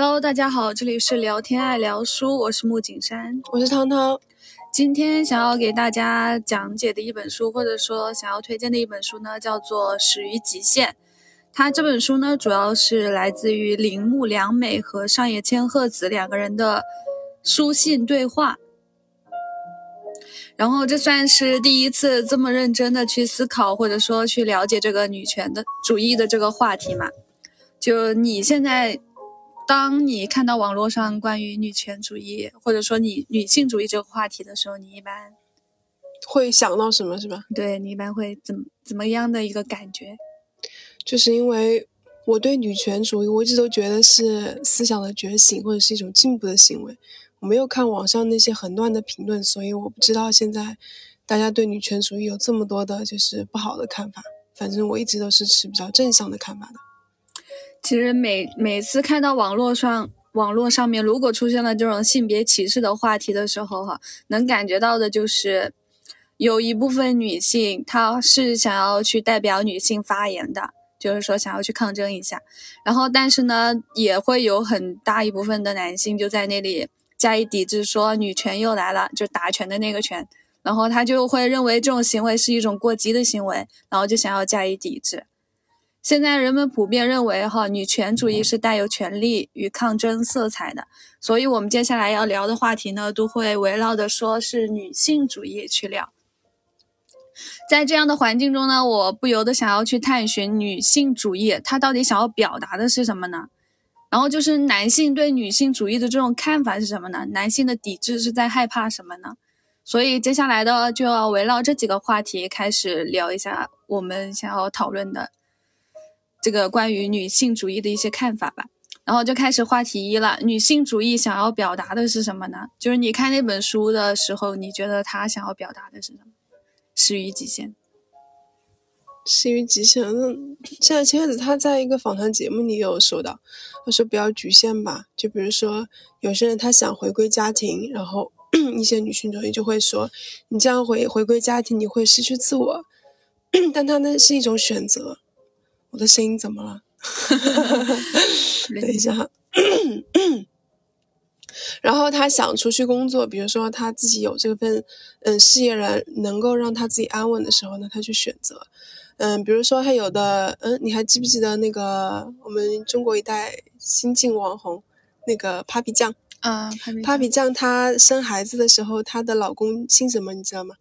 Hello，大家好，这里是聊天爱聊书，我是木景山，我是汤汤。今天想要给大家讲解的一本书，或者说想要推荐的一本书呢，叫做《始于极限》。它这本书呢，主要是来自于铃木良美和上野千鹤子两个人的书信对话。然后这算是第一次这么认真的去思考，或者说去了解这个女权的主义的这个话题嘛？就你现在。当你看到网络上关于女权主义或者说你女性主义这个话题的时候，你一般会想到什么是吧？对你一般会怎怎么样的一个感觉？就是因为我对女权主义，我一直都觉得是思想的觉醒或者是一种进步的行为。我没有看网上那些很乱的评论，所以我不知道现在大家对女权主义有这么多的就是不好的看法。反正我一直都是持比较正向的看法的。其实每每次看到网络上网络上面如果出现了这种性别歧视的话题的时候，哈，能感觉到的就是有一部分女性她是想要去代表女性发言的，就是说想要去抗争一下。然后，但是呢，也会有很大一部分的男性就在那里加以抵制，说女权又来了，就打拳的那个拳。然后他就会认为这种行为是一种过激的行为，然后就想要加以抵制。现在人们普遍认为，哈，女权主义是带有权力与抗争色彩的，所以我们接下来要聊的话题呢，都会围绕着说是女性主义去聊。在这样的环境中呢，我不由得想要去探寻女性主义它到底想要表达的是什么呢？然后就是男性对女性主义的这种看法是什么呢？男性的抵制是在害怕什么呢？所以接下来的就要围绕这几个话题开始聊一下我们想要讨论的。这个关于女性主义的一些看法吧，然后就开始话题一了。女性主义想要表达的是什么呢？就是你看那本书的时候，你觉得他想要表达的是什么？始于极限。始于极限。那现在千子她在一个访谈节目里有说到，她说不要局限吧。就比如说有些人他想回归家庭，然后 一些女性主义就会说，你这样回回归家庭，你会失去自我。但他那是一种选择。我的声音怎么了？等一下。然后他想出去工作，比如说他自己有这份嗯事业人能够让他自己安稳的时候呢，他去选择。嗯，比如说他有的嗯，你还记不记得那个我们中国一代新晋网红那个 Papi 酱啊？Papi Papi 酱她生孩子的时候，她的老公姓什么？你知道吗？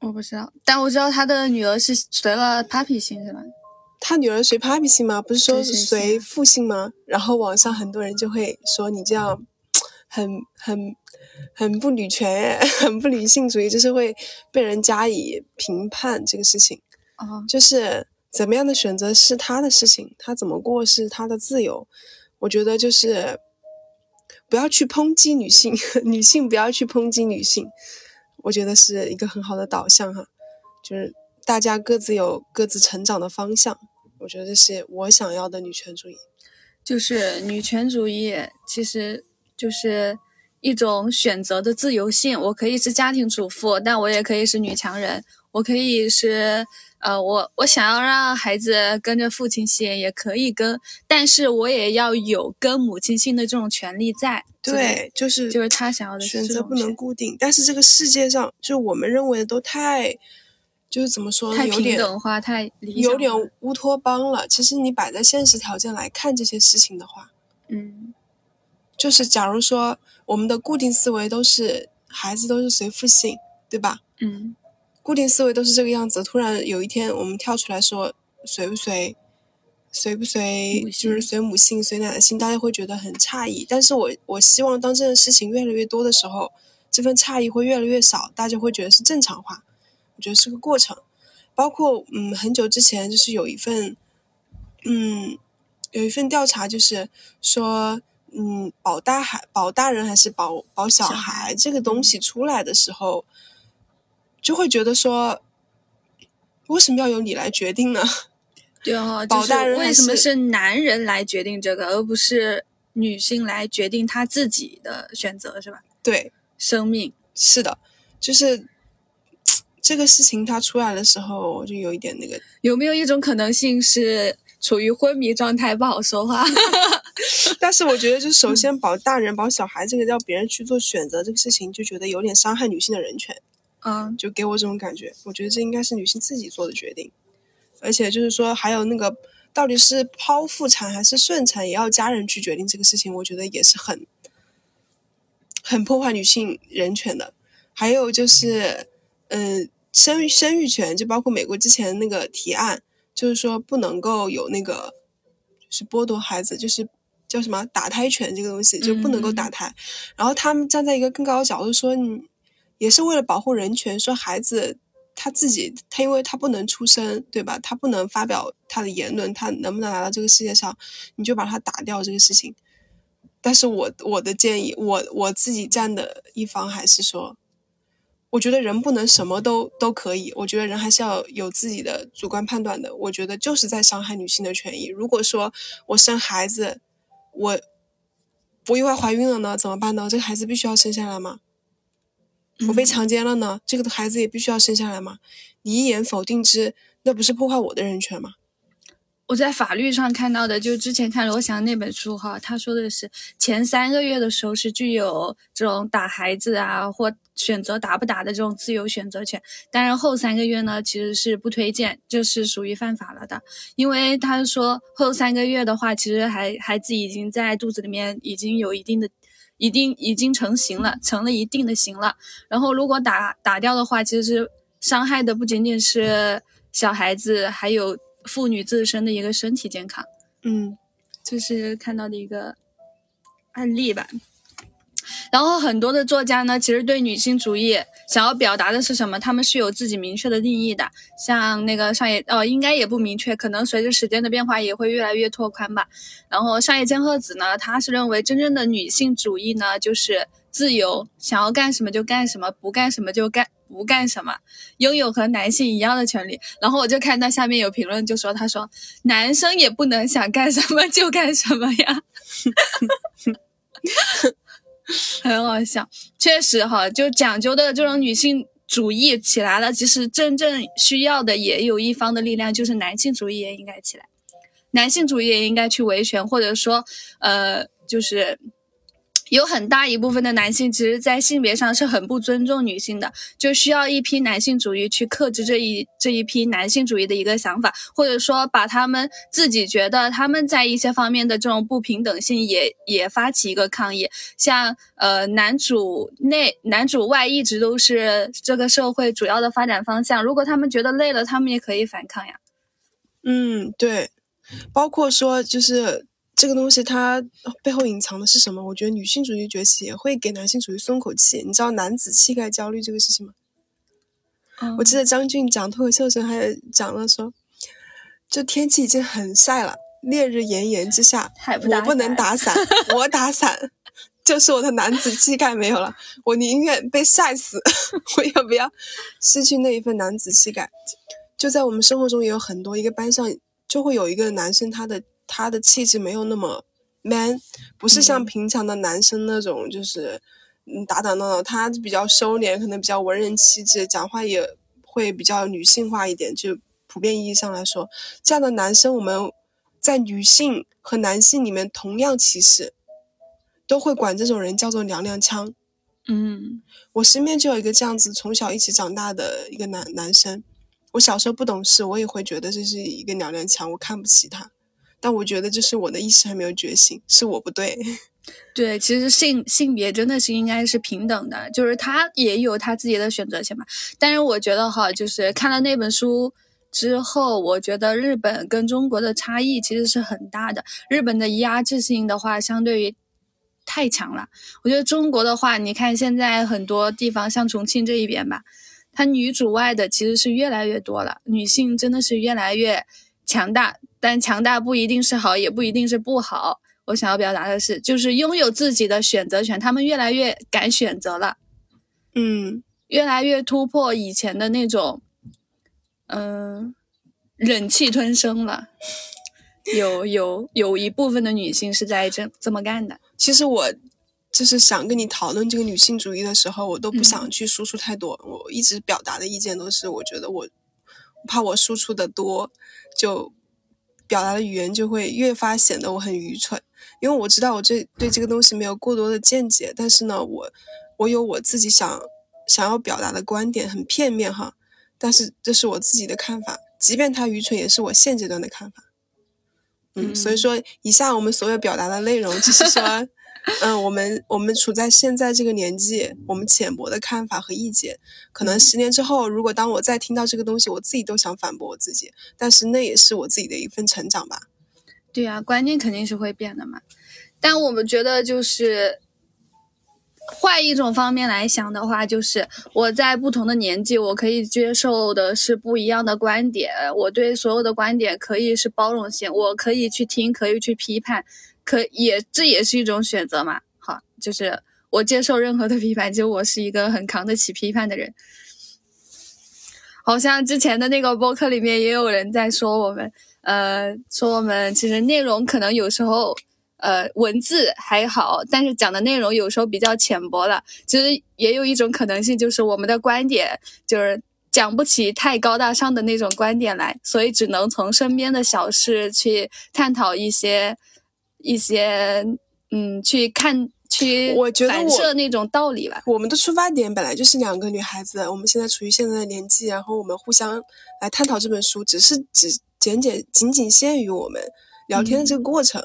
我不知道，但我知道他的女儿是随了 Papi 姓是吧？他女儿随 Papi 姓吗？不是说随父姓吗？然后网上很多人就会说你这样，很很很不女权，很不女性主义，就是会被人加以评判这个事情。哦，就是怎么样的选择是他的事情，他怎么过是他的自由。我觉得就是不要去抨击女性，女性不要去抨击女性。我觉得是一个很好的导向哈，就是大家各自有各自成长的方向，我觉得这是我想要的女权主义。就是女权主义，其实就是一种选择的自由性。我可以是家庭主妇，但我也可以是女强人。我可以是，呃，我我想要让孩子跟着父亲姓，也可以跟，但是我也要有跟母亲姓的这种权利在。对，就是就是他想要的选择不能固定，但是这个世界上，就我们认为的都太，就是怎么说呢？太平等化，太有点乌托邦了。其实你摆在现实条件来看这些事情的话，嗯，就是假如说我们的固定思维都是孩子都是随父姓，对吧？嗯。固定思维都是这个样子，突然有一天我们跳出来说随不随，随不随，就是随母姓随奶奶姓，大家会觉得很诧异。但是我我希望当这件事情越来越多的时候，这份诧异会越来越少，大家会觉得是正常化。我觉得是个过程。包括嗯，很久之前就是有一份，嗯，有一份调查，就是说嗯，保大孩保大人还是保保小孩这个东西出来的时候。就会觉得说，为什么要由你来决定呢？对啊，就是为什么是男人来决定这个，而不是女性来决定她自己的选择，是吧？对，生命是的，就是这个事情它出来的时候，我就有一点那个。有没有一种可能性是处于昏迷状态，不好说话？但是我觉得，就首先保大人保小孩，这个让别人去做选择这个事情，就觉得有点伤害女性的人权。嗯，就给我这种感觉。我觉得这应该是女性自己做的决定，而且就是说，还有那个到底是剖腹产还是顺产，也要家人去决定这个事情。我觉得也是很很破坏女性人权的。还有就是，嗯，生育生育权，就包括美国之前那个提案，就是说不能够有那个，就是剥夺孩子，就是叫什么打胎权这个东西，就不能够打胎。然后他们站在一个更高的角度说，你。也是为了保护人权，说孩子他自己，他因为他不能出生，对吧？他不能发表他的言论，他能不能来到这个世界上，你就把他打掉这个事情。但是我我的建议，我我自己站的一方还是说，我觉得人不能什么都都可以，我觉得人还是要有自己的主观判断的。我觉得就是在伤害女性的权益。如果说我生孩子，我我意外怀孕了呢，怎么办呢？这个孩子必须要生下来吗？我被强奸了呢，这个孩子也必须要生下来吗？你一言否定之，那不是破坏我的人权吗？我在法律上看到的，就之前看罗翔那本书哈，他说的是前三个月的时候是具有这种打孩子啊或选择打不打的这种自由选择权，当然后三个月呢其实是不推荐，就是属于犯法了的，因为他说后三个月的话，其实孩孩子已经在肚子里面已经有一定的。一定已经成型了，成了一定的型了。然后如果打打掉的话，其实是伤害的不仅仅是小孩子，还有妇女自身的一个身体健康。嗯，这是看到的一个案例吧。然后很多的作家呢，其实对女性主义想要表达的是什么？他们是有自己明确的定义的。像那个上野哦，应该也不明确，可能随着时间的变化也会越来越拓宽吧。然后上野千鹤子呢，他是认为真正的女性主义呢，就是自由，想要干什么就干什么，不干什么就干不干什么，拥有和男性一样的权利。然后我就看到下面有评论就说，他说男生也不能想干什么就干什么呀。很好笑，确实哈，就讲究的这种女性主义起来了，其实真正需要的也有一方的力量，就是男性主义也应该起来，男性主义也应该去维权，或者说，呃，就是。有很大一部分的男性，其实，在性别上是很不尊重女性的，就需要一批男性主义去克制这一这一批男性主义的一个想法，或者说把他们自己觉得他们在一些方面的这种不平等性也也发起一个抗议。像呃，男主内男主外一直都是这个社会主要的发展方向，如果他们觉得累了，他们也可以反抗呀。嗯，对，包括说就是。这个东西它背后隐藏的是什么？我觉得女性主义崛起也会给男性主义松口气。你知道男子气概焦虑这个事情吗？我记得张俊讲脱口秀时还讲了说，就天气已经很晒了，烈日炎炎之下，我不能打伞，我打伞 就是我的男子气概没有了。我宁愿被晒死，我也不要失去那一份男子气概。就在我们生活中也有很多，一个班上就会有一个男生，他的。他的气质没有那么 man，不是像平常的男生那种，就是嗯打打闹闹。他比较收敛，可能比较文人气质，讲话也会比较女性化一点。就普遍意义上来说，这样的男生，我们在女性和男性里面同样歧视，都会管这种人叫做娘娘腔。嗯，我身边就有一个这样子从小一起长大的一个男男生，我小时候不懂事，我也会觉得这是一个娘娘腔，我看不起他。但我觉得，就是我的意识还没有觉醒，是我不对。对，其实性性别真的是应该是平等的，就是他也有他自己的选择权嘛。但是我觉得哈，就是看了那本书之后，我觉得日本跟中国的差异其实是很大的。日本的压制性的话，相对于太强了。我觉得中国的话，你看现在很多地方，像重庆这一边吧，它女主外的其实是越来越多了，女性真的是越来越强大。但强大不一定是好，也不一定是不好。我想要表达的是，就是拥有自己的选择权，他们越来越敢选择了，嗯，越来越突破以前的那种，嗯，忍气吞声了。有有有一部分的女性是在这这么干的。其实我就是想跟你讨论这个女性主义的时候，我都不想去输出太多。我一直表达的意见都是，我觉得我怕我输出的多就。表达的语言就会越发显得我很愚蠢，因为我知道我这对这个东西没有过多的见解，但是呢，我我有我自己想想要表达的观点，很片面哈，但是这是我自己的看法，即便它愚蠢，也是我现阶段的看法。嗯，所以说，以下我们所有表达的内容，就是说。嗯，我们我们处在现在这个年纪，我们浅薄的看法和意见，可能十年之后，如果当我再听到这个东西，我自己都想反驳我自己，但是那也是我自己的一份成长吧。对啊，观念肯定是会变的嘛。但我们觉得，就是换一种方面来想的话，就是我在不同的年纪，我可以接受的是不一样的观点，我对所有的观点可以是包容性，我可以去听，可以去批判。可也这也是一种选择嘛？好，就是我接受任何的批判，就我是一个很扛得起批判的人。好像之前的那个播客里面也有人在说我们，呃，说我们其实内容可能有时候，呃，文字还好，但是讲的内容有时候比较浅薄了。其实也有一种可能性，就是我们的观点就是讲不起太高大上的那种观点来，所以只能从身边的小事去探讨一些。一些嗯，去看去，我觉得反射那种道理吧。我们的出发点本来就是两个女孩子，我们现在处于现在的年纪，然后我们互相来探讨这本书，只是只简简仅仅限于我们聊天的这个过程。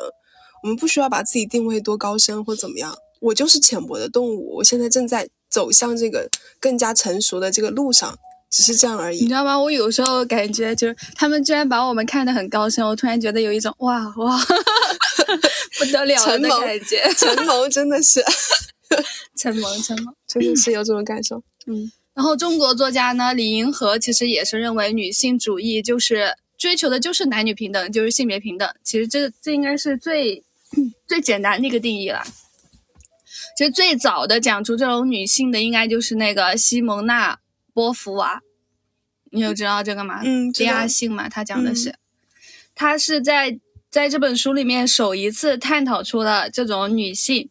我们不需要把自己定位多高深或怎么样。我就是浅薄的动物，我现在正在走向这个更加成熟的这个路上。只是这样而已，你知道吗？我有时候感觉就是他们居然把我们看得很高深，我突然觉得有一种哇哇 不得了的感觉。陈萌真的是，陈萌陈萌真的是有这种感受。嗯，然后中国作家呢，李银河其实也是认为女性主义就是追求的就是男女平等，就是性别平等。其实这这应该是最最简单的一个定义了。其实最早的讲出这种女性的，应该就是那个西蒙娜。波伏娃，你有知道这个吗？嗯，第二性嘛，她讲的是，他是在在这本书里面首一次探讨出了这种女性，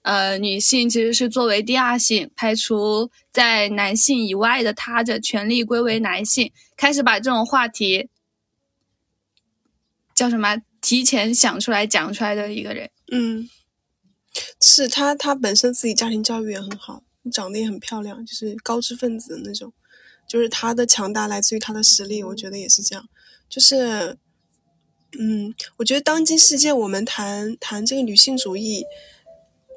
呃，女性其实是作为第二性，排除在男性以外的他者，权利归为男性，开始把这种话题叫什么？提前想出来讲出来的一个人。嗯，是他，他本身自己家庭教育也很好。长得也很漂亮，就是高知分子的那种，就是她的强大来自于她的实力，我觉得也是这样。就是，嗯，我觉得当今世界我们谈谈这个女性主义，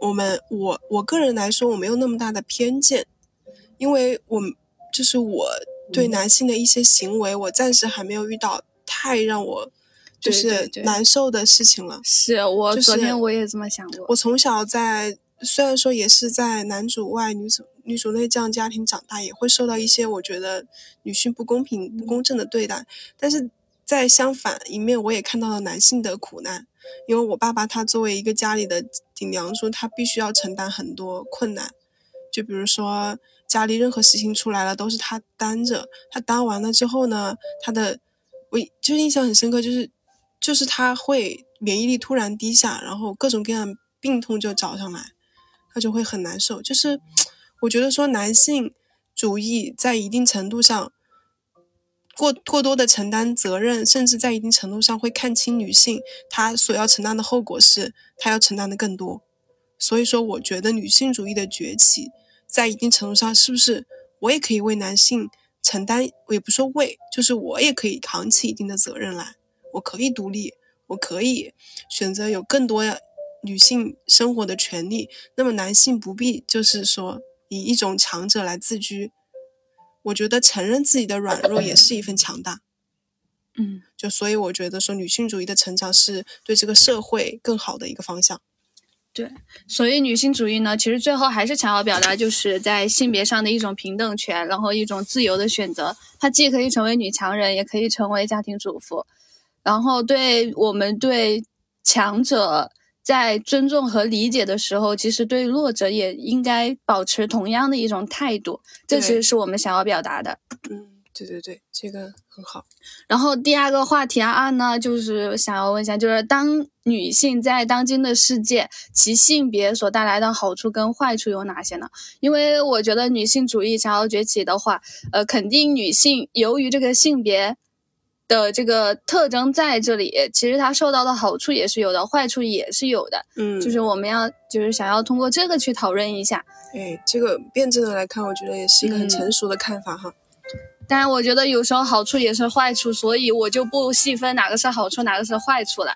我们我我个人来说我没有那么大的偏见，因为我就是我对男性的一些行为，我暂时还没有遇到太让我就是难受的事情了。是我昨天我也这么想过。我从小在。虽然说也是在男主外女主女主内这样家庭长大，也会受到一些我觉得女性不公平不公正的对待，但是在相反一面，我也看到了男性的苦难。因为我爸爸他作为一个家里的顶梁柱，他必须要承担很多困难，就比如说家里任何事情出来了都是他担着，他担完了之后呢，他的我就印象很深刻，就是就是他会免疫力突然低下，然后各种各样病痛就找上来。他就会很难受，就是 我觉得说男性主义在一定程度上过过多的承担责任，甚至在一定程度上会看清女性，她所要承担的后果是她要承担的更多。所以说，我觉得女性主义的崛起，在一定程度上是不是我也可以为男性承担？我也不说为，就是我也可以扛起一定的责任来，我可以独立，我可以选择有更多。女性生活的权利，那么男性不必就是说以一种强者来自居。我觉得承认自己的软弱也是一份强大。嗯，就所以我觉得说女性主义的成长是对这个社会更好的一个方向。对，所以女性主义呢，其实最后还是想要表达就是在性别上的一种平等权，然后一种自由的选择。她既可以成为女强人，也可以成为家庭主妇。然后对我们对强者。在尊重和理解的时候，其实对弱者也应该保持同样的一种态度。这其实是我们想要表达的。嗯，对对对，这个很好。然后第二个话题二呢，就是想要问一下，就是当女性在当今的世界，其性别所带来的好处跟坏处有哪些呢？因为我觉得女性主义想要崛起的话，呃，肯定女性由于这个性别。的这个特征在这里，其实它受到的好处也是有的，坏处也是有的。嗯，就是我们要就是想要通过这个去讨论一下。哎，这个辩证的来看，我觉得也是一个很成熟的看法哈。当然，我觉得有时候好处也是坏处，所以我就不细分哪个是好处，哪个是坏处了。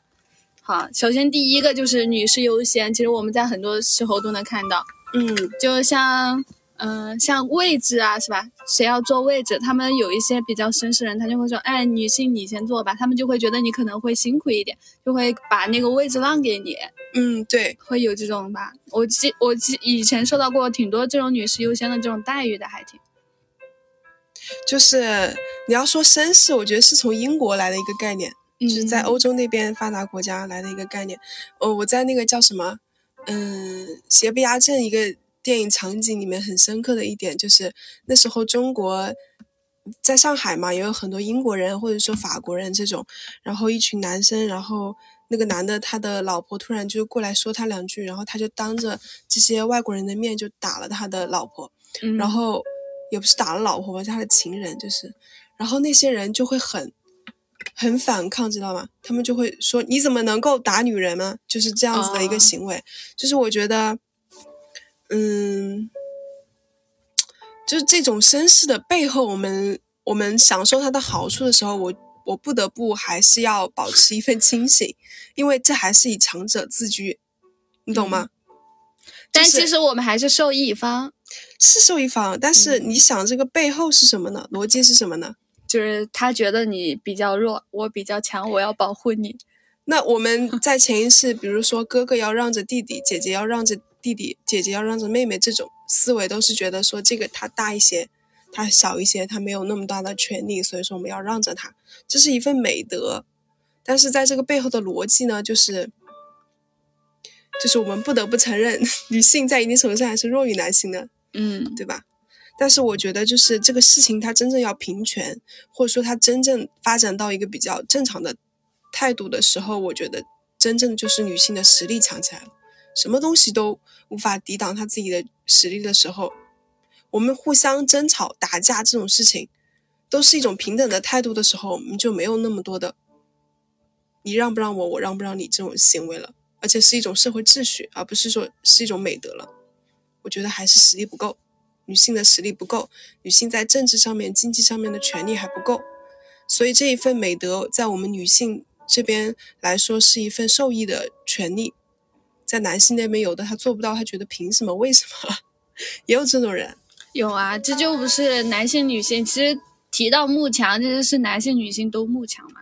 好，首先第一个就是女士优先，其实我们在很多时候都能看到。嗯，就像。嗯，像位置啊，是吧？谁要坐位置？他们有一些比较绅士人，他就会说：“哎，女性你先坐吧。”他们就会觉得你可能会辛苦一点，就会把那个位置让给你。嗯，对，会有这种吧？我记我记以前受到过挺多这种女士优先的这种待遇的，还挺。就是你要说绅士，我觉得是从英国来的一个概念，就是在欧洲那边发达国家来的一个概念。哦，我在那个叫什么？嗯，邪不压正一个。电影场景里面很深刻的一点就是，那时候中国在上海嘛，也有很多英国人或者说法国人这种，然后一群男生，然后那个男的他的老婆突然就过来说他两句，然后他就当着这些外国人的面就打了他的老婆，然后也不是打了老婆吧，是他的情人，就是，然后那些人就会很很反抗，知道吗？他们就会说你怎么能够打女人呢？就是这样子的一个行为，就是我觉得。嗯，就是这种绅士的背后，我们我们享受它的好处的时候，我我不得不还是要保持一份清醒，因为这还是以强者自居，你懂吗？但其实我们还是受益方，是受益方。但是你想，这个背后是什么呢？逻辑是什么呢？就是他觉得你比较弱，我比较强，我要保护你。那我们在潜意识，比如说哥哥要让着弟弟，姐姐要让着。弟弟姐姐要让着妹妹，这种思维都是觉得说这个他大一些，他小一些，他没有那么大的权利，所以说我们要让着他，这是一份美德。但是在这个背后的逻辑呢，就是就是我们不得不承认，女性在一定程度上还是弱于男性的，嗯，对吧？但是我觉得就是这个事情它真正要平权，或者说它真正发展到一个比较正常的态度的时候，我觉得真正就是女性的实力强起来了。什么东西都无法抵挡他自己的实力的时候，我们互相争吵、打架这种事情，都是一种平等的态度的时候，我们就没有那么多的你让不让我，我让不让你这种行为了，而且是一种社会秩序，而不是说是一种美德了。我觉得还是实力不够，女性的实力不够，女性在政治上面、经济上面的权利还不够，所以这一份美德在我们女性这边来说是一份受益的权利。在男性那边有的他做不到，他觉得凭什么？为什么？也有这种人。有啊，这就不是男性女性。其实提到慕强，这就是男性女性都慕强嘛。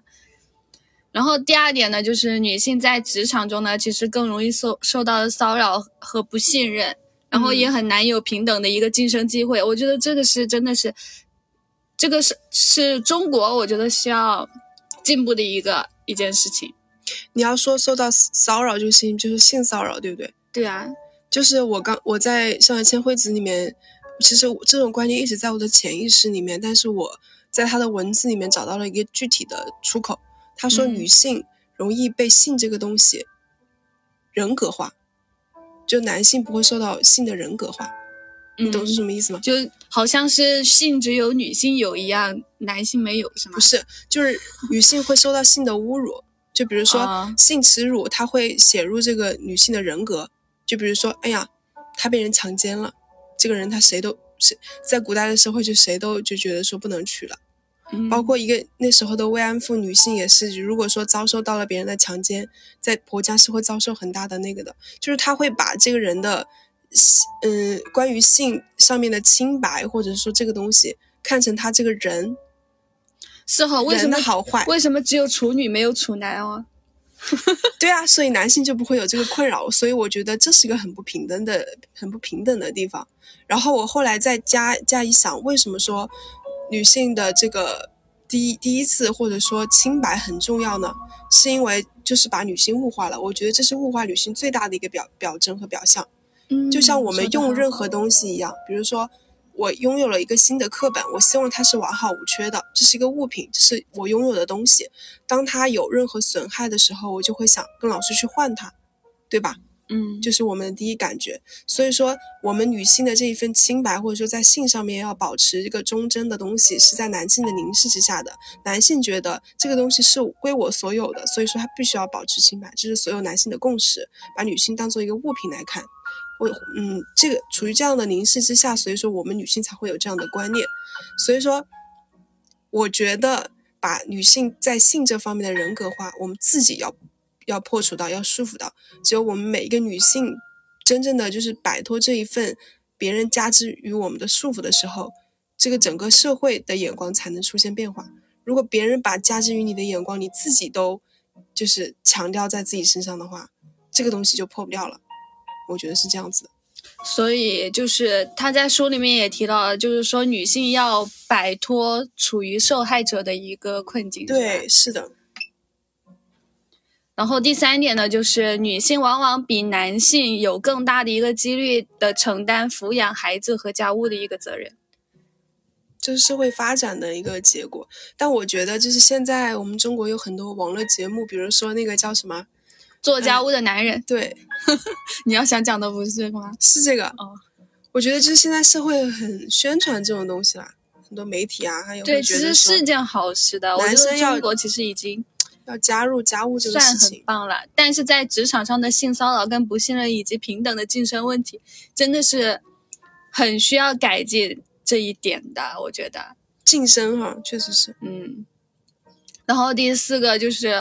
然后第二点呢，就是女性在职场中呢，其实更容易受受到骚扰和不信任，然后也很难有平等的一个晋升机会。我觉得这个是真的是，这个是是中国我觉得需要进步的一个一件事情。你要说受到骚扰就行，就是性骚扰，对不对？对啊，就是我刚我在上海千惠子里面，其实这种观念一直在我的潜意识里面，但是我在他的文字里面找到了一个具体的出口。他说女性容易被性这个东西人格化，就男性不会受到性的人格化，你懂是什么意思吗？就好像是性只有女性有一样，男性没有是吗？不是，就是女性会受到性的侮辱。就比如说性耻辱，他会写入这个女性的人格。就比如说，哎呀，她被人强奸了，这个人他谁都是在古代的社会就谁都就觉得说不能娶了。包括一个那时候的慰安妇女性也是，如果说遭受到了别人的强奸，在婆家是会遭受很大的那个的。就是他会把这个人的，嗯，关于性上面的清白，或者是说这个东西，看成他这个人。是哈，为什么好坏？为什么只有处女没有处男哦？对啊，所以男性就不会有这个困扰，所以我觉得这是一个很不平等的、很不平等的地方。然后我后来再加加一想，为什么说女性的这个第一第一次或者说清白很重要呢？是因为就是把女性物化了。我觉得这是物化女性最大的一个表表征和表象。嗯，就像我们用任何东西一样，比如说。我拥有了一个新的课本，我希望它是完好无缺的。这是一个物品，这是我拥有的东西。当它有任何损害的时候，我就会想跟老师去换它，对吧？嗯，就是我们的第一感觉。所以说，我们女性的这一份清白，或者说在性上面要保持一个忠贞的东西，是在男性的凝视之下的。男性觉得这个东西是归我所有的，所以说他必须要保持清白，这是所有男性的共识，把女性当做一个物品来看。我嗯，这个处于这样的凝视之下，所以说我们女性才会有这样的观念。所以说，我觉得把女性在性这方面的人格化，我们自己要要破除到，要束缚到。只有我们每一个女性真正的就是摆脱这一份别人加之于我们的束缚的时候，这个整个社会的眼光才能出现变化。如果别人把加之于你的眼光，你自己都就是强调在自己身上的话，这个东西就破不掉了。我觉得是这样子的，所以就是他在书里面也提到了，就是说女性要摆脱处于受害者的一个困境。对，是的。然后第三点呢，就是女性往往比男性有更大的一个几率的承担抚养孩子和家务的一个责任，这是社会发展的一个结果。但我觉得，就是现在我们中国有很多网络节目，比如说那个叫什么？做家务的男人，对，你要想讲的不是这个吗？是这个哦。我觉得就是现在社会很宣传这种东西啦，很多媒体啊，还有对，其实是件好事的。男生中国其实已经要加入家务这个事情，算很棒了。但是在职场上的性骚扰、跟不信任以及平等的晋升问题，真的是很需要改进这一点的。我觉得晋升哈，确实是，嗯。然后第四个就是。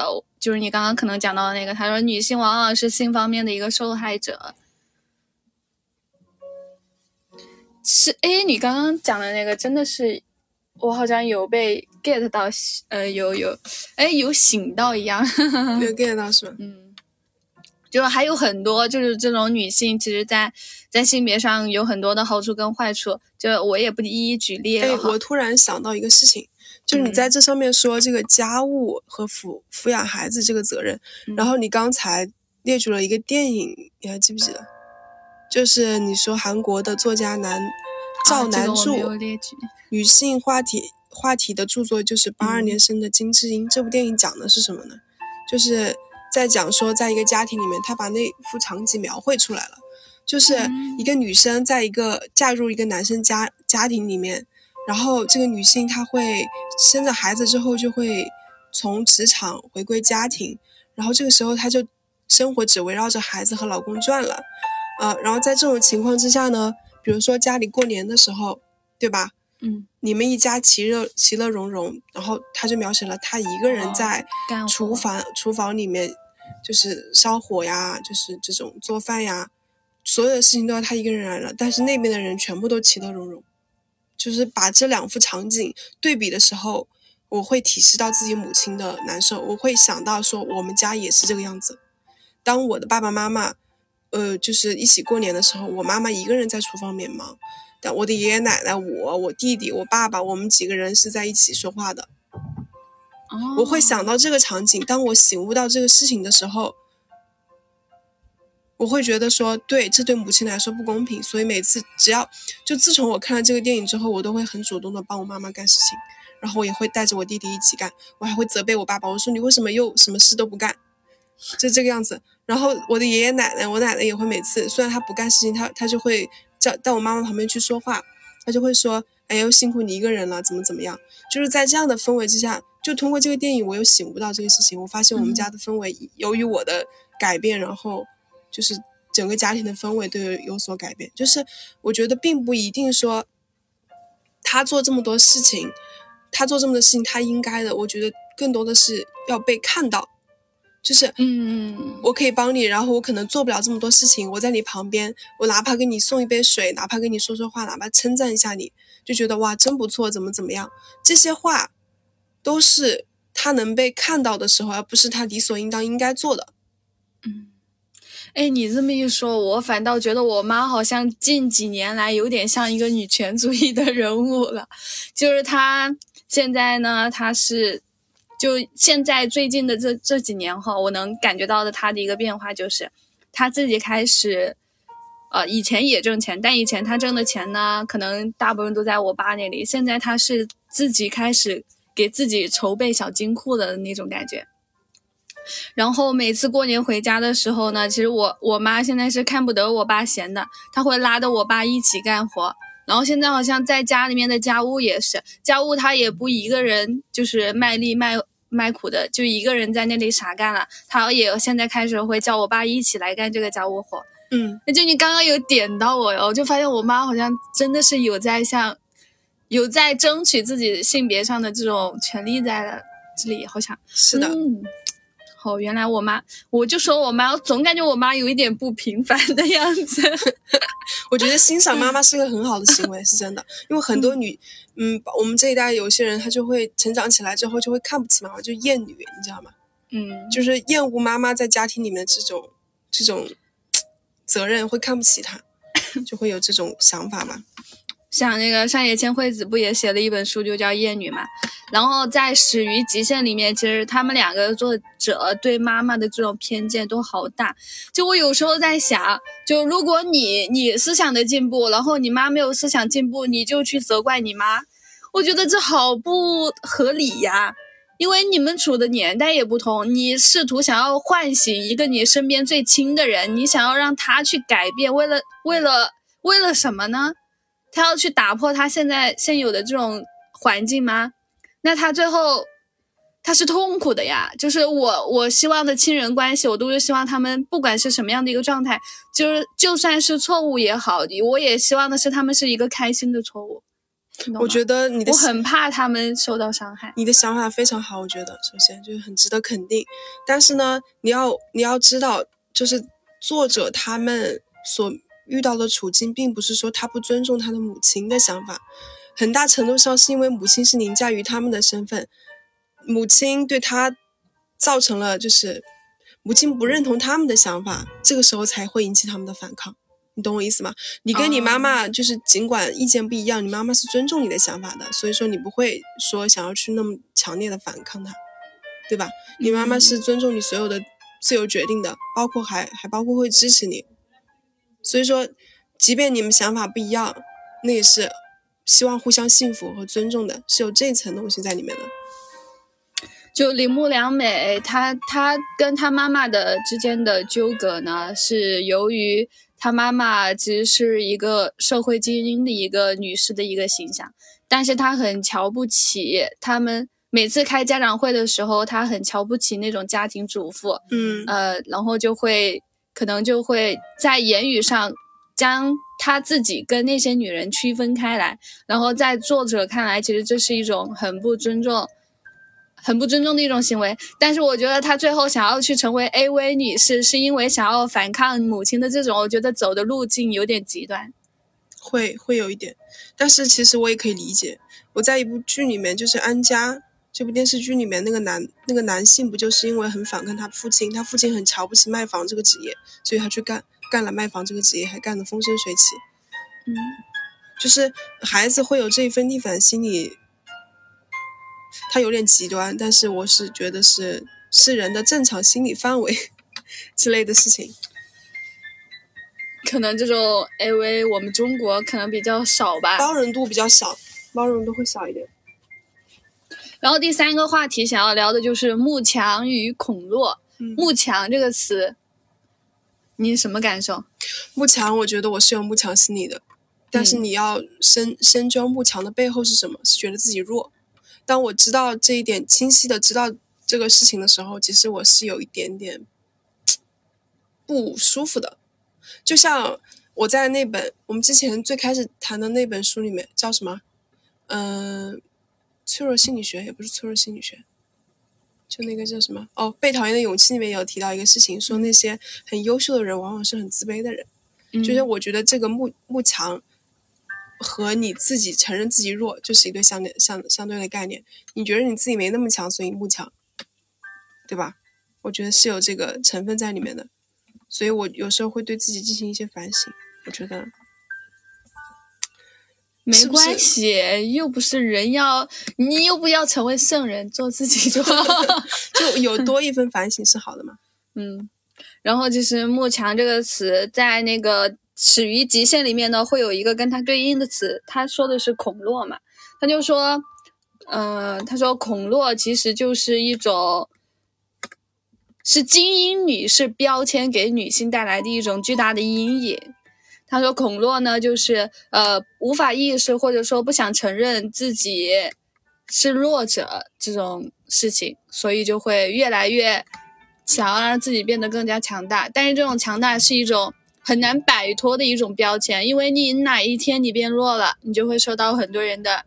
就是你刚刚可能讲到的那个，他说女性往往是性方面的一个受害者。是，哎，你刚刚讲的那个真的是，我好像有被 get 到，呃，有有，哎，有醒到一样。有 get 到是吗？嗯，就还有很多，就是这种女性，其实，在在性别上有很多的好处跟坏处，就我也不一一举例了。哎，我突然想到一个事情。就是你在这上面说这个家务和抚抚养孩子这个责任，然后你刚才列举了一个电影，你还记不记得？就是你说韩国的作家南赵南柱，女性话题话题的著作就是八二年生的金智英。这部电影讲的是什么呢？就是在讲说，在一个家庭里面，他把那幅场景描绘出来了，就是一个女生在一个嫁入一个男生家家庭里面。然后这个女性她会生了孩子之后就会从职场回归家庭，然后这个时候她就生活只围绕着孩子和老公转了，呃，然后在这种情况之下呢，比如说家里过年的时候，对吧？嗯，你们一家其乐其乐融融，然后她就描写了她一个人在厨房厨房里面就是烧火呀，就是这种做饭呀，所有的事情都要她一个人来了，但是那边的人全部都其乐融融。就是把这两幅场景对比的时候，我会体示到自己母亲的难受，我会想到说我们家也是这个样子。当我的爸爸妈妈，呃，就是一起过年的时候，我妈妈一个人在厨房里面忙，但我的爷爷奶奶、我、我弟弟、我爸爸，我们几个人是在一起说话的。我会想到这个场景，当我醒悟到这个事情的时候。我会觉得说，对，这对母亲来说不公平，所以每次只要就自从我看了这个电影之后，我都会很主动的帮我妈妈干事情，然后我也会带着我弟弟一起干，我还会责备我爸爸，我说你为什么又什么事都不干，就这个样子。然后我的爷爷奶奶，我奶奶也会每次，虽然她不干事情，她她就会叫到我妈妈旁边去说话，她就会说，哎呦辛苦你一个人了，怎么怎么样？就是在这样的氛围之下，就通过这个电影，我又醒悟到这个事情，我发现我们家的氛围由于我的改变，然后。就是整个家庭的氛围都有有所改变。就是我觉得并不一定说他做这么多事情，他做这么多事情他应该的。我觉得更多的是要被看到。就是嗯，我可以帮你，然后我可能做不了这么多事情，我在你旁边，我哪怕给你送一杯水，哪怕跟你说说话，哪怕称赞一下你，就觉得哇真不错，怎么怎么样？这些话都是他能被看到的时候，而不是他理所应当应该做的。哎，你这么一说，我反倒觉得我妈好像近几年来有点像一个女权主义的人物了。就是她现在呢，她是就现在最近的这这几年哈，我能感觉到的她的一个变化就是，她自己开始，呃，以前也挣钱，但以前她挣的钱呢，可能大部分都在我爸那里。现在她是自己开始给自己筹备小金库的那种感觉。然后每次过年回家的时候呢，其实我我妈现在是看不得我爸闲的，她会拉着我爸一起干活。然后现在好像在家里面的家务也是，家务她也不一个人就是卖力卖卖苦的，就一个人在那里傻干了。她也现在开始会叫我爸一起来干这个家务活。嗯，那就你刚刚有点到我哟，我就发现我妈好像真的是有在像，有在争取自己性别上的这种权利在了这里，好像是的。嗯，哦，原来我妈，我就说我妈，我总感觉我妈有一点不平凡的样子。我觉得欣赏妈妈是个很好的行为，是真的，因为很多女，嗯，我们这一代有些人她就会成长起来之后就会看不起妈妈，就厌女，你知道吗？嗯，就是厌恶妈妈在家庭里面的这种这种。责任会看不起她，就会有这种想法嘛。像那个上野千惠子不也写了一本书，就叫《厌女》嘛。然后在《始于极限》里面，其实他们两个作者对妈妈的这种偏见都好大。就我有时候在想，就如果你你思想的进步，然后你妈没有思想进步，你就去责怪你妈，我觉得这好不合理呀。因为你们处的年代也不同，你试图想要唤醒一个你身边最亲的人，你想要让他去改变，为了为了为了什么呢？他要去打破他现在现有的这种环境吗？那他最后他是痛苦的呀。就是我我希望的亲人关系，我都是希望他们不管是什么样的一个状态，就是就算是错误也好，我也希望的是他们是一个开心的错误。我觉得你的我很怕他们受到伤害。你的想法非常好，我觉得首先就是很值得肯定。但是呢，你要你要知道，就是作者他们所遇到的处境，并不是说他不尊重他的母亲的想法，很大程度上是因为母亲是凌驾于他们的身份，母亲对他造成了就是母亲不认同他们的想法，这个时候才会引起他们的反抗。你懂我意思吗？你跟你妈妈就是尽管意见不一样，你妈妈是尊重你的想法的，所以说你不会说想要去那么强烈的反抗她，对吧？你妈妈是尊重你所有的自由决定的，包括还还包括会支持你，所以说，即便你们想法不一样，那也是希望互相幸福和尊重的，是有这层东西在里面的。就铃木良美，她她跟她妈妈的之间的纠葛呢，是由于。她妈妈其实是一个社会精英的一个女士的一个形象，但是她很瞧不起他们。每次开家长会的时候，她很瞧不起那种家庭主妇，嗯，呃，然后就会可能就会在言语上将他自己跟那些女人区分开来。然后在作者看来，其实这是一种很不尊重。很不尊重的一种行为，但是我觉得他最后想要去成为 AV 女士，是因为想要反抗母亲的这种，我觉得走的路径有点极端，会会有一点，但是其实我也可以理解。我在一部剧里面，就是《安家》这部电视剧里面，那个男那个男性不就是因为很反抗他父亲，他父亲很瞧不起卖房这个职业，所以他去干干了卖房这个职业，还干得风生水起。嗯，就是孩子会有这一份逆反心理。他有点极端，但是我是觉得是是人的正常心理范围 之类的事情。可能这种 AV 我们中国可能比较少吧，包容度比较小，包容度会小一点。然后第三个话题想要聊的就是慕强与孔洛。慕强这个词，你什么感受？慕强，我觉得我是有慕强心理的，但是你要深深究慕强的背后是什么？是觉得自己弱。当我知道这一点，清晰的知道这个事情的时候，其实我是有一点点不舒服的。就像我在那本我们之前最开始谈的那本书里面，叫什么？嗯，脆弱心理学也不是脆弱心理学，就那个叫什么？哦，被讨厌的勇气里面有提到一个事情，说那些很优秀的人往往是很自卑的人。就是我觉得这个慕慕强。和你自己承认自己弱，就是一个相对相相对的概念。你觉得你自己没那么强，所以不强，对吧？我觉得是有这个成分在里面的，所以我有时候会对自己进行一些反省。我觉得没关系，又不是人要，你又不要成为圣人，做自己就好，就有多一份反省是好的嘛。嗯，然后就是“慕强”这个词在那个。始于极限里面呢，会有一个跟它对应的词，他说的是孔洛嘛，他就说，嗯，他说孔洛其实就是一种是精英女士标签给女性带来的一种巨大的阴影。他说，孔洛呢，就是呃无法意识或者说不想承认自己是弱者这种事情，所以就会越来越想要让自己变得更加强大。但是这种强大是一种很难摆脱的一种标签，因为你哪一天你变弱了，你就会受到很多人的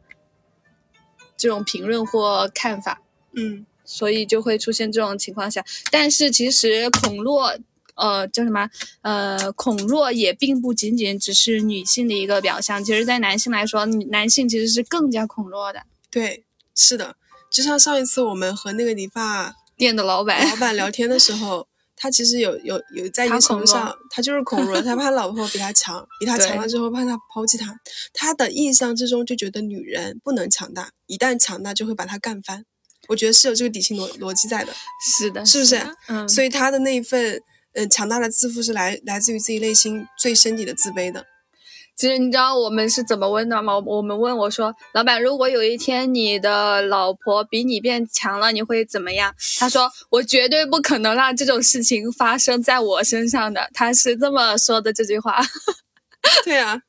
这种评论或看法。嗯，所以就会出现这种情况下。但是其实孔洛。呃，叫什么？呃，恐弱也并不仅仅只是女性的一个表象，其实，在男性来说，男性其实是更加恐弱的。对，是的，就像上一次我们和那个理发店的老板老板聊天的时候，他其实有有有在一个层上，他就是恐弱，他怕老婆比他强，比他强了之后怕他抛弃他，他的印象之中就觉得女人不能强大，一旦强大就会把他干翻。我觉得是有这个底层逻逻辑在的。是的，是不是？嗯。所以他的那一份。嗯，强大的自负是来来自于自己内心最深底的自卑的。其实你知道我们是怎么问的吗？我们问我说：“老板，如果有一天你的老婆比你变强了，你会怎么样？”他说：“我绝对不可能让这种事情发生在我身上的。”他是这么说的这句话。对啊，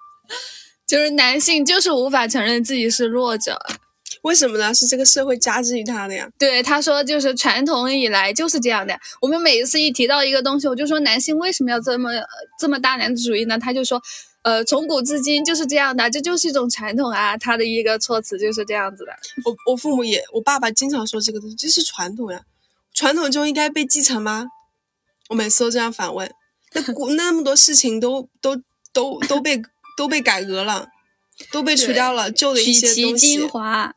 就是男性就是无法承认自己是弱者。为什么呢？是这个社会加之于他的呀。对，他说就是传统以来就是这样的。我们每一次一提到一个东西，我就说男性为什么要这么这么大男子主义呢？他就说，呃，从古至今就是这样的，这就是一种传统啊。他的一个措辞就是这样子的。我我父母也，我爸爸经常说这个东西，这是传统呀，传统就应该被继承吗？我每次都这样反问。那古那么多事情都都都都被都被改革了，都被除掉了旧的一些东西。精华。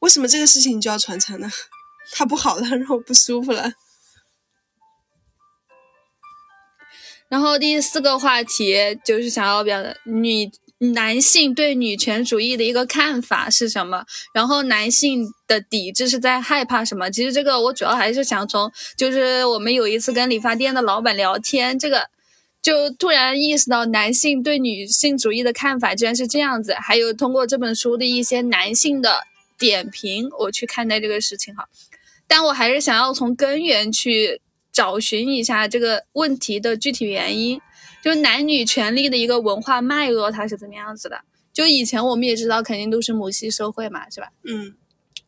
为什么这个事情你就要传承呢？它不好了，让我不舒服了。然后第四个话题就是想要表达女男性对女权主义的一个看法是什么？然后男性的抵制是在害怕什么？其实这个我主要还是想从，就是我们有一次跟理发店的老板聊天，这个就突然意识到男性对女性主义的看法居然是这样子。还有通过这本书的一些男性的。点评我去看待这个事情哈，但我还是想要从根源去找寻一下这个问题的具体原因，就是男女权利的一个文化脉络它是怎么样子的？就以前我们也知道，肯定都是母系社会嘛，是吧？嗯，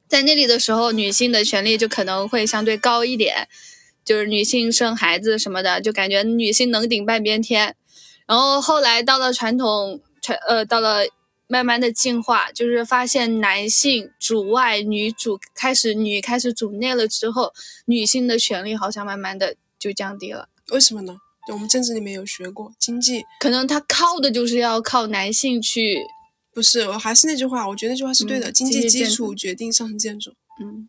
在那里的时候，女性的权利就可能会相对高一点，就是女性生孩子什么的，就感觉女性能顶半边天。然后后来到了传统传呃到了。慢慢的进化，就是发现男性主外，女主开始女开始主内了之后，女性的权利好像慢慢的就降低了。为什么呢？我们政治里面有学过经济，可能他靠的就是要靠男性去。不是，我还是那句话，我觉得那句话是对的。经济基础决定上层建筑。嗯，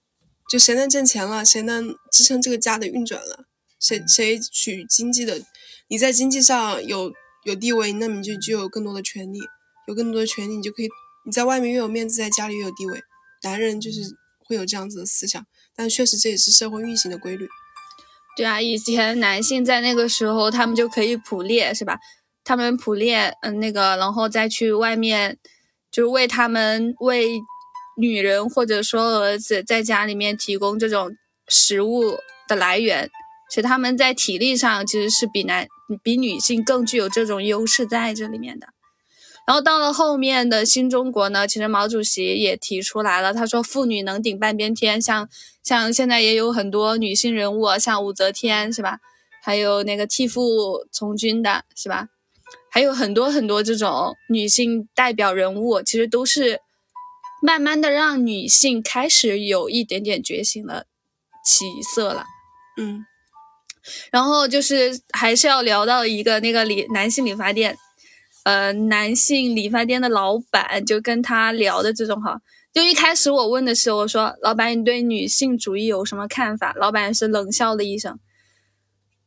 就谁能挣钱了，谁能支撑这个家的运转了，谁谁取经济的，你在经济上有有地位，那你就就有更多的权利。有更多的权利，你就可以你在外面越有面子，在家里越有地位。男人就是会有这样子的思想，但确实这也是社会运行的规律。对啊，以前男性在那个时候，他们就可以捕猎，是吧？他们捕猎，嗯，那个，然后再去外面，就是为他们为女人或者说儿子在家里面提供这种食物的来源，所以他们在体力上其实是比男比女性更具有这种优势在这里面的。然后到了后面的新中国呢，其实毛主席也提出来了，他说妇女能顶半边天，像像现在也有很多女性人物，像武则天是吧？还有那个替父从军的是吧？还有很多很多这种女性代表人物，其实都是慢慢的让女性开始有一点点觉醒了起色了。嗯，然后就是还是要聊到一个那个理男性理发店。呃，男性理发店的老板就跟他聊的这种哈，就一开始我问的是，我说老板你对女性主义有什么看法？老板是冷笑了一声，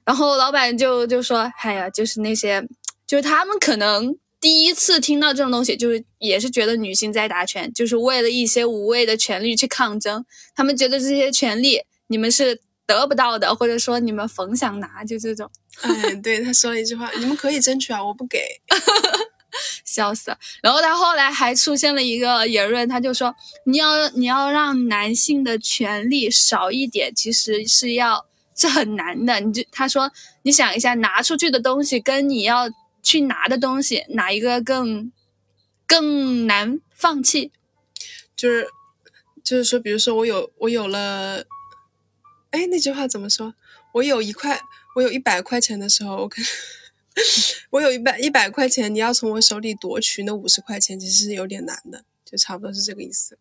然后老板就就说，哎呀，就是那些，就是他们可能第一次听到这种东西，就是也是觉得女性在打拳，就是为了一些无谓的权利去抗争，他们觉得这些权利你们是。得不到的，或者说你们甭想拿，就这种。嗯，对，他说了一句话：“你们可以争取啊，我不给。”笑死了。然后他后来还出现了一个言论，他就说：“你要你要让男性的权利少一点，其实是要是很难的。你就他说，你想一下，拿出去的东西跟你要去拿的东西，哪一个更更难放弃？就是就是说，比如说我有我有了，哎，那句话怎么说？我有一块，我有一百块钱的时候，我跟。我有一百一百块钱，你要从我手里夺取那五十块钱，其实是有点难的，就差不多是这个意思。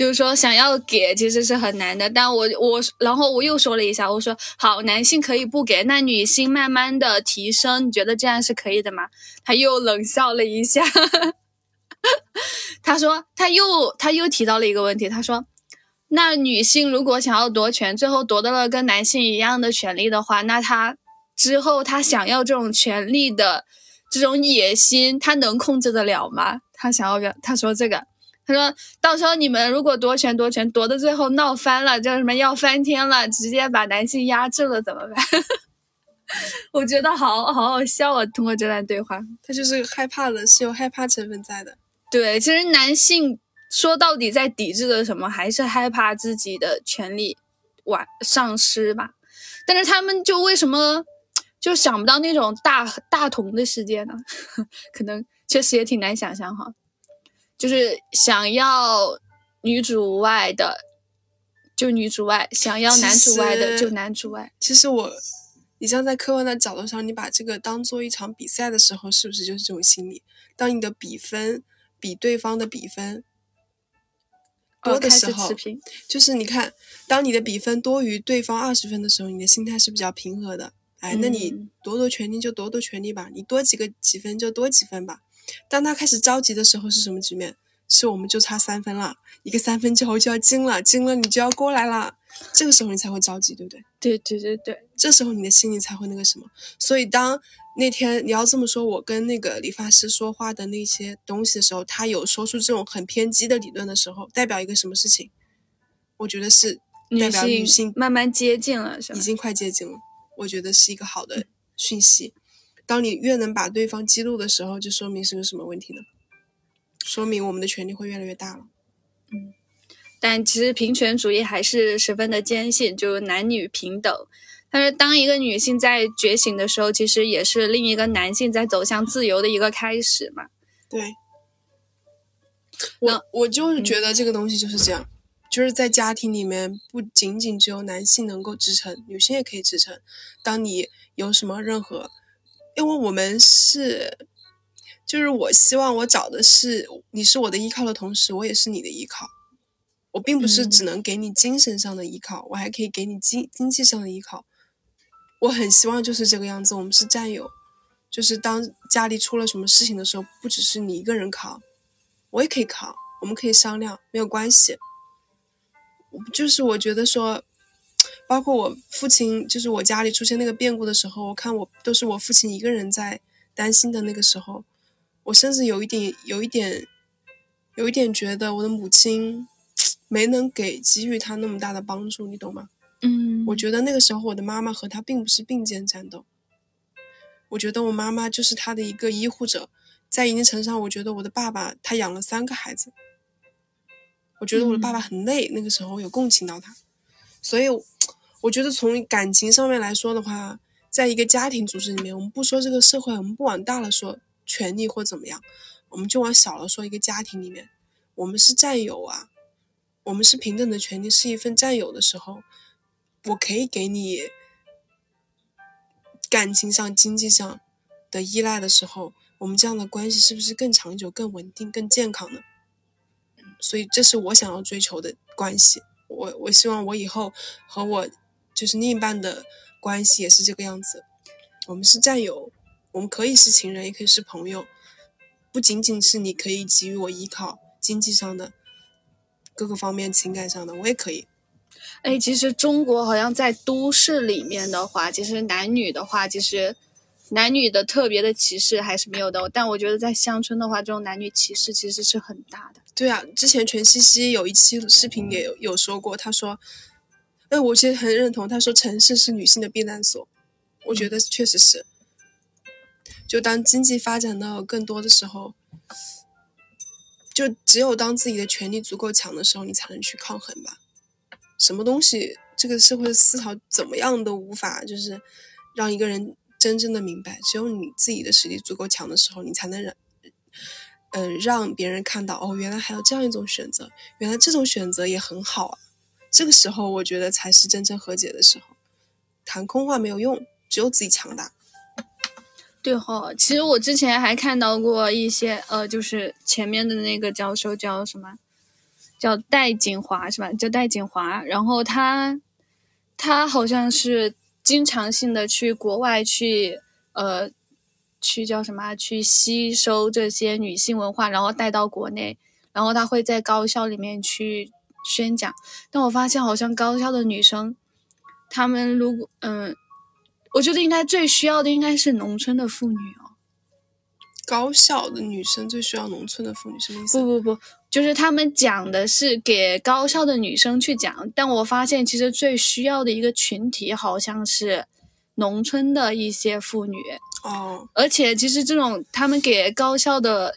就是说，想要给其实是很难的。但我我然后我又说了一下，我说好，男性可以不给，那女性慢慢的提升，你觉得这样是可以的吗？他又冷笑了一下，他说他又他又提到了一个问题，他说，那女性如果想要夺权，最后夺得了跟男性一样的权利的话，那他。之后，他想要这种权利的这种野心，他能控制得了吗？他想要表，他说这个，他说到时候你们如果夺权夺权夺的最后闹翻了，叫什么要翻天了，直接把男性压制了怎么办？我觉得好好好笑啊！通过这段对话，他就是害怕的，是有害怕成分在的。对，其实男性说到底在抵制的什么，还是害怕自己的权利完丧失吧。但是他们就为什么？就想不到那种大大同的世界呢，可能确实也挺难想象哈。就是想要女主外的就女主外，想要男主外的就男主外。其实我，你像在客观的角度上，你把这个当做一场比赛的时候，是不是就是这种心理？当你的比分比对方的比分多的时候，就是你看，当你的比分多于对方二十分的时候，你的心态是比较平和的。哎，那你夺夺权利就夺夺权利吧，你多几个几分就多几分吧。当他开始着急的时候是什么局面？是我们就差三分了，一个三分球就要进了，进了你就要过来了，这个时候你才会着急，对不对？对对对对，这时候你的心里才会那个什么。所以当那天你要这么说，我跟那个理发师说话的那些东西的时候，他有说出这种很偏激的理论的时候，代表一个什么事情？我觉得是代表女性慢慢接近了，是已经快接近了。我觉得是一个好的讯息。当你越能把对方激怒的时候，就说明是个什么问题呢？说明我们的权利会越来越大了。嗯，但其实平权主义还是十分的坚信，就男女平等。但是当一个女性在觉醒的时候，其实也是另一个男性在走向自由的一个开始嘛。对。我我就是觉得这个东西就是这样。就是在家庭里面，不仅仅只有男性能够支撑，女性也可以支撑。当你有什么任何，因为我们是，就是我希望我找的是你是我的依靠的同时，我也是你的依靠。我并不是只能给你精神上的依靠，我还可以给你经经济上的依靠。我很希望就是这个样子，我们是战友，就是当家里出了什么事情的时候，不只是你一个人扛，我也可以扛，我们可以商量，没有关系。就是我觉得说，包括我父亲，就是我家里出现那个变故的时候，我看我都是我父亲一个人在担心的那个时候，我甚至有一点，有一点，有一点觉得我的母亲没能给给予他那么大的帮助，你懂吗？嗯，我觉得那个时候我的妈妈和他并不是并肩战斗，我觉得我妈妈就是他的一个医护者，在一定程度上，我觉得我的爸爸他养了三个孩子。我觉得我的爸爸很累，那个时候有共情到他，所以我觉得从感情上面来说的话，在一个家庭组织里面，我们不说这个社会，我们不往大了说权利或怎么样，我们就往小了说一个家庭里面，我们是战友啊，我们是平等的权利，是一份战友的时候，我可以给你感情上、经济上的依赖的时候，我们这样的关系是不是更长久、更稳定、更健康呢？所以这是我想要追求的关系。我我希望我以后和我就是另一半的关系也是这个样子。我们是战友，我们可以是情人，也可以是朋友。不仅仅是你可以给予我依靠，经济上的各个方面、情感上的，我也可以。哎，其实中国好像在都市里面的话，其实男女的话，其实男女的特别的歧视还是没有的。但我觉得在乡村的话，这种男女歧视其实是很大的。对啊，之前全西西有一期视频也有有说过，他说，哎，我其实很认同，他说城市是女性的避难所，我觉得确实是。就当经济发展到更多的时候，就只有当自己的权利足够强的时候，你才能去抗衡吧。什么东西这个社会的思潮怎么样都无法就是让一个人真正的明白。只有你自己的实力足够强的时候，你才能让嗯让别人看到哦，原来还有这样一种选择，原来这种选择也很好啊。这个时候，我觉得才是真正和解的时候。谈空话没有用，只有自己强大。对哈，其实我之前还看到过一些，呃，就是前面的那个教授叫什么，叫戴锦华是吧？叫戴锦华，然后他，他好像是经常性的去国外去，呃，去叫什么？去吸收这些女性文化，然后带到国内，然后他会在高校里面去宣讲。但我发现好像高校的女生，她们如果，嗯。我觉得应该最需要的应该是农村的妇女哦。高校的女生最需要农村的妇女，什么意思？不不不，就是他们讲的是给高校的女生去讲，但我发现其实最需要的一个群体好像是农村的一些妇女哦。而且其实这种他们给高校的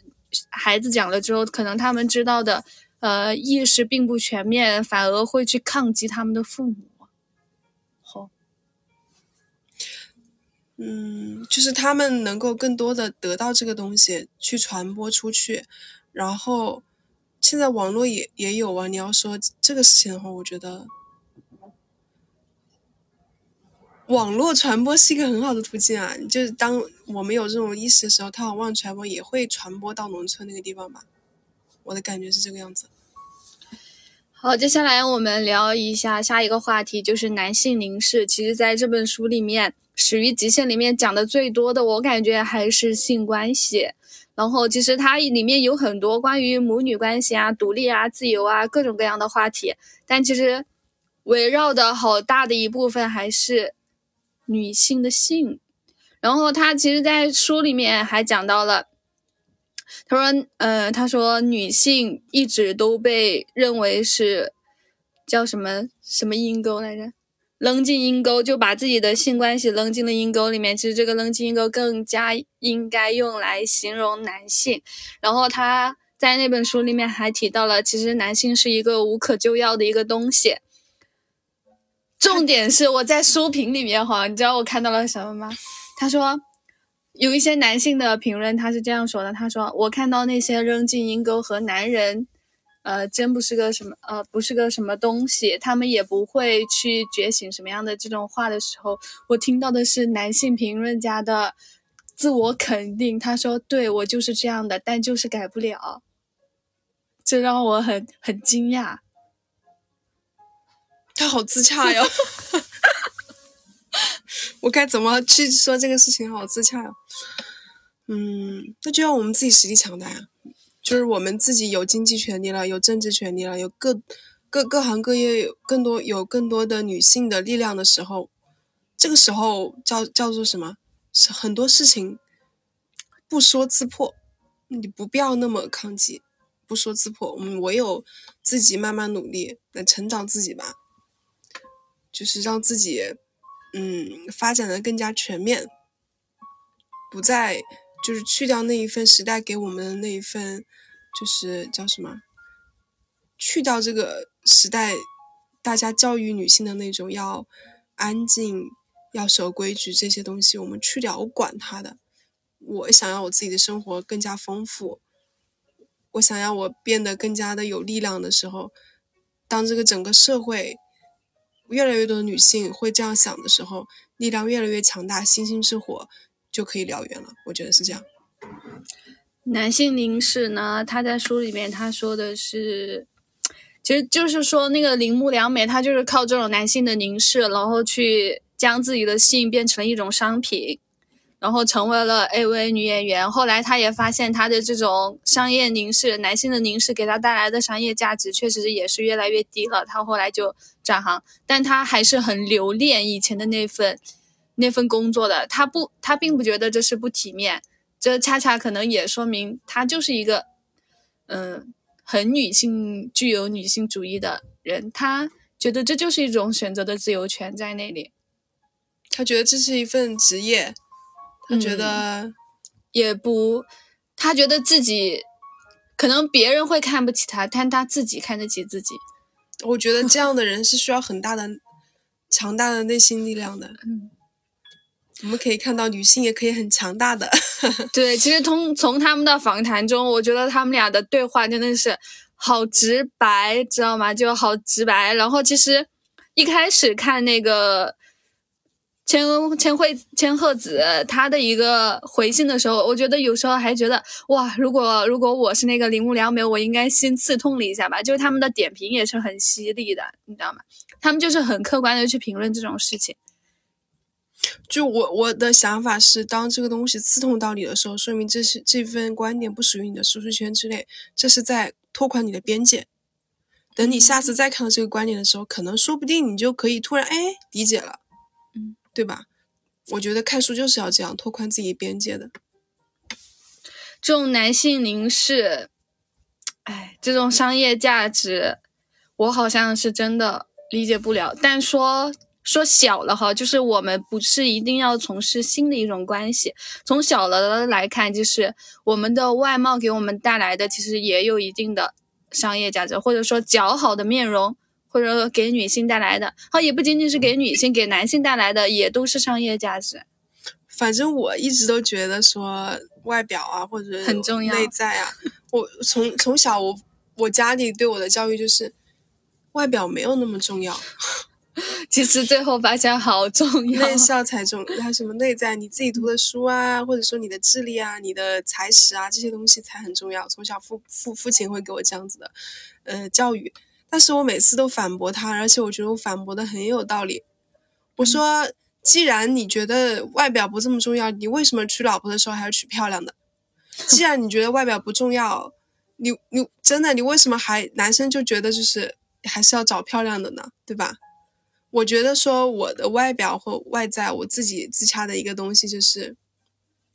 孩子讲了之后，可能他们知道的呃意识并不全面，反而会去抗击他们的父母。好嗯，就是他们能够更多的得到这个东西去传播出去，然后现在网络也也有啊。你要说这个事情的话，我觉得网络传播是一个很好的途径啊。就是当我们有这种意识的时候，它往往传播也会传播到农村那个地方吧。我的感觉是这个样子。好，接下来我们聊一下下一个话题，就是男性凝视。其实，在这本书里面。《始于极限》里面讲的最多的，我感觉还是性关系。然后，其实它里面有很多关于母女关系啊、独立啊、自由啊各种各样的话题。但其实围绕的好大的一部分还是女性的性。然后他其实，在书里面还讲到了，他说：“呃，他说女性一直都被认为是叫什么什么阴沟来着？”扔进阴沟，就把自己的性关系扔进了阴沟里面。其实这个扔进阴沟更加应该用来形容男性。然后他在那本书里面还提到了，其实男性是一个无可救药的一个东西。重点是我在书评里面哈，你知道我看到了什么吗？他说有一些男性的评论，他是这样说的：他说我看到那些扔进阴沟和男人。呃，真不是个什么，呃，不是个什么东西，他们也不会去觉醒什么样的这种话的时候，我听到的是男性评论家的自我肯定。他说：“对我就是这样的，但就是改不了。”这让我很很惊讶。他好自洽哟，我该怎么去说这个事情？好自洽哟。嗯，那就要我们自己实力强大呀。就是我们自己有经济权利了，有政治权利了，有各各各行各业有更多有更多的女性的力量的时候，这个时候叫叫做什么？是很多事情不说自破，你不必要那么抗击，不说自破，我们唯有自己慢慢努力来成长自己吧，就是让自己嗯发展的更加全面，不再。就是去掉那一份时代给我们的那一份，就是叫什么？去掉这个时代大家教育女性的那种要安静、要守规矩这些东西，我们去掉，我管他的。我想要我自己的生活更加丰富，我想要我变得更加的有力量的时候，当这个整个社会越来越多的女性会这样想的时候，力量越来越强大，星星之火。就可以燎原了，我觉得是这样。男性凝视呢，他在书里面他说的是，其实就是说那个铃木良美，她就是靠这种男性的凝视，然后去将自己的性变成了一种商品，然后成为了 AV 女演员。后来她也发现她的这种商业凝视，男性的凝视给她带来的商业价值确实也是越来越低了。她后来就转行，但她还是很留恋以前的那份。那份工作的他不，他并不觉得这是不体面，这恰恰可能也说明他就是一个，嗯，很女性、具有女性主义的人。他觉得这就是一种选择的自由权在那里。他觉得这是一份职业，他觉得也不，他觉得自己可能别人会看不起他，但他自己看得起自己。我觉得这样的人 是需要很大的。强大的内心力量的。嗯，我们可以看到女性也可以很强大的。对，其实从从他们的访谈中，我觉得他们俩的对话真的是好直白，知道吗？就好直白。然后其实一开始看那个。千千惠千鹤子她的一个回信的时候，我觉得有时候还觉得哇，如果如果我是那个铃木良美，我应该心刺痛了一下吧。就是他们的点评也是很犀利的，你知道吗？他们就是很客观的去评论这种事情。就我我的想法是，当这个东西刺痛到你的时候，说明这是这份观点不属于你的舒适圈之内，这是在拓宽你的边界。等你下次再看到这个观点的时候，可能说不定你就可以突然哎理解了。对吧？我觉得看书就是要这样拓宽自己边界的。这种男性凝视，哎，这种商业价值，我好像是真的理解不了。但说说小了哈，就是我们不是一定要从事新的一种关系。从小了来看，就是我们的外貌给我们带来的，其实也有一定的商业价值，或者说较好的面容。或者给女性带来的，好也不仅仅是给女性，给男性带来的也都是商业价值。反正我一直都觉得说外表啊，或者很重要内在啊，我从从小我我家里对我的教育就是外表没有那么重要。其实最后发现好重 要，内向才重，还什么内在，你自己读的书啊，或者说你的智力啊，你的才识啊，这些东西才很重要。从小父父父亲会给我这样子的，呃，教育。但是我每次都反驳他，而且我觉得我反驳的很有道理。我说，既然你觉得外表不这么重要，你为什么娶老婆的时候还要娶漂亮的？既然你觉得外表不重要，你你真的你为什么还男生就觉得就是还是要找漂亮的呢？对吧？我觉得说我的外表或外在，我自己自洽的一个东西就是，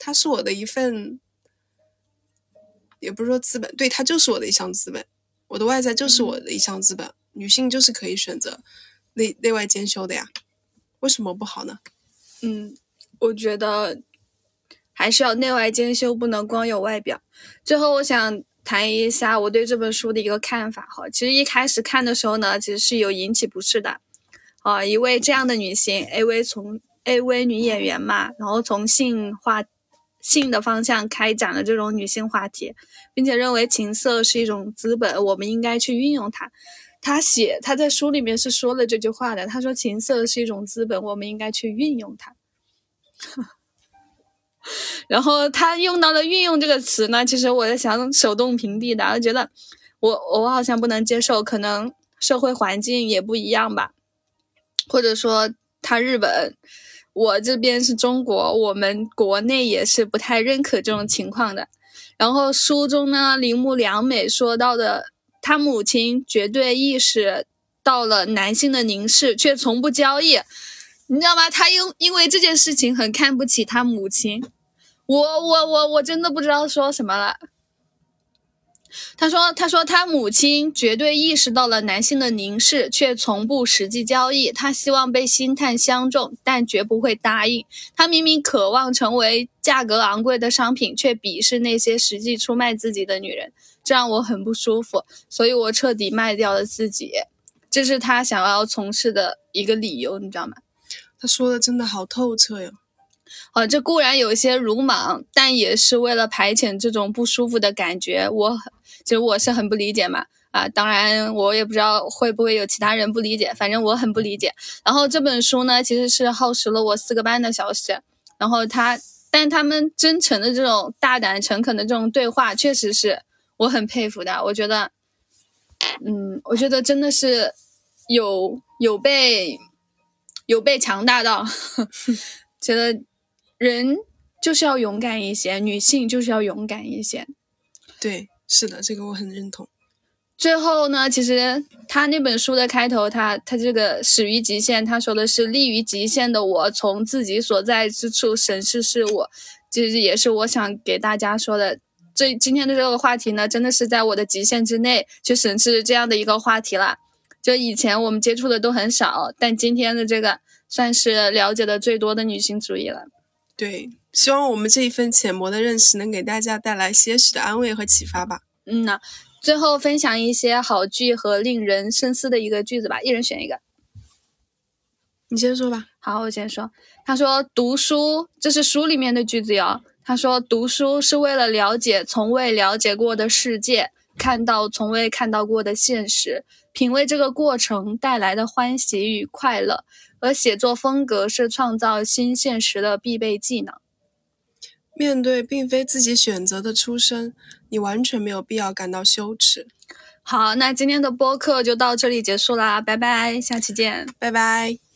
它是我的一份，也不是说资本，对，它就是我的一项资本。我的外在就是我的一项资本，女性就是可以选择内内外兼修的呀，为什么不好呢？嗯，我觉得还是要内外兼修，不能光有外表。最后，我想谈一下我对这本书的一个看法哈。其实一开始看的时候呢，其实是有引起不适的。啊，一位这样的女性，AV 从 AV 女演员嘛，然后从性化。性的方向开展了这种女性话题，并且认为情色是一种资本，我们应该去运用它。他写他在书里面是说了这句话的，他说情色是一种资本，我们应该去运用它。然后他用到了“运用”这个词呢，其实我在想手动屏蔽的，我觉得我我好像不能接受，可能社会环境也不一样吧，或者说他日本。我这边是中国，我们国内也是不太认可这种情况的。然后书中呢，铃木良美说到的，他母亲绝对意识到了男性的凝视，却从不交易，你知道吗？他因因为这件事情很看不起他母亲。我我我我真的不知道说什么了。他说：“他说他母亲绝对意识到了男性的凝视，却从不实际交易。他希望被星探相中，但绝不会答应。他明明渴望成为价格昂贵的商品，却鄙视那些实际出卖自己的女人，这让我很不舒服。所以我彻底卖掉了自己。这是他想要从事的一个理由，你知道吗？他说的真的好透彻哟。”哦，这固然有些鲁莽，但也是为了排遣这种不舒服的感觉。我其实我是很不理解嘛，啊，当然我也不知道会不会有其他人不理解，反正我很不理解。然后这本书呢，其实是耗时了我四个班的小时。然后他，但他们真诚的这种大胆诚恳的这种对话，确实是我很佩服的。我觉得，嗯，我觉得真的是有有被有被强大到，觉得。人就是要勇敢一些，女性就是要勇敢一些。对，是的，这个我很认同。最后呢，其实他那本书的开头，他他这个始于极限，他说的是立于极限的我，从自己所在之处审视事物，其实也是我想给大家说的。这今天的这个话题呢，真的是在我的极限之内去审视这样的一个话题了。就以前我们接触的都很少，但今天的这个算是了解的最多的女性主义了。对，希望我们这一份浅薄的认识能给大家带来些许的安慰和启发吧。嗯呐，最后分享一些好句和令人深思的一个句子吧，一人选一个。你先说吧。好，我先说。他说：“读书，这是书里面的句子哟。他说，读书是为了了解从未了解过的世界，看到从未看到过的现实，品味这个过程带来的欢喜与快乐。而写作风格是创造新现实的必备技能。面对并非自己选择的出身，你完全没有必要感到羞耻。”好，那今天的播客就到这里结束啦，拜拜，下期见，拜拜。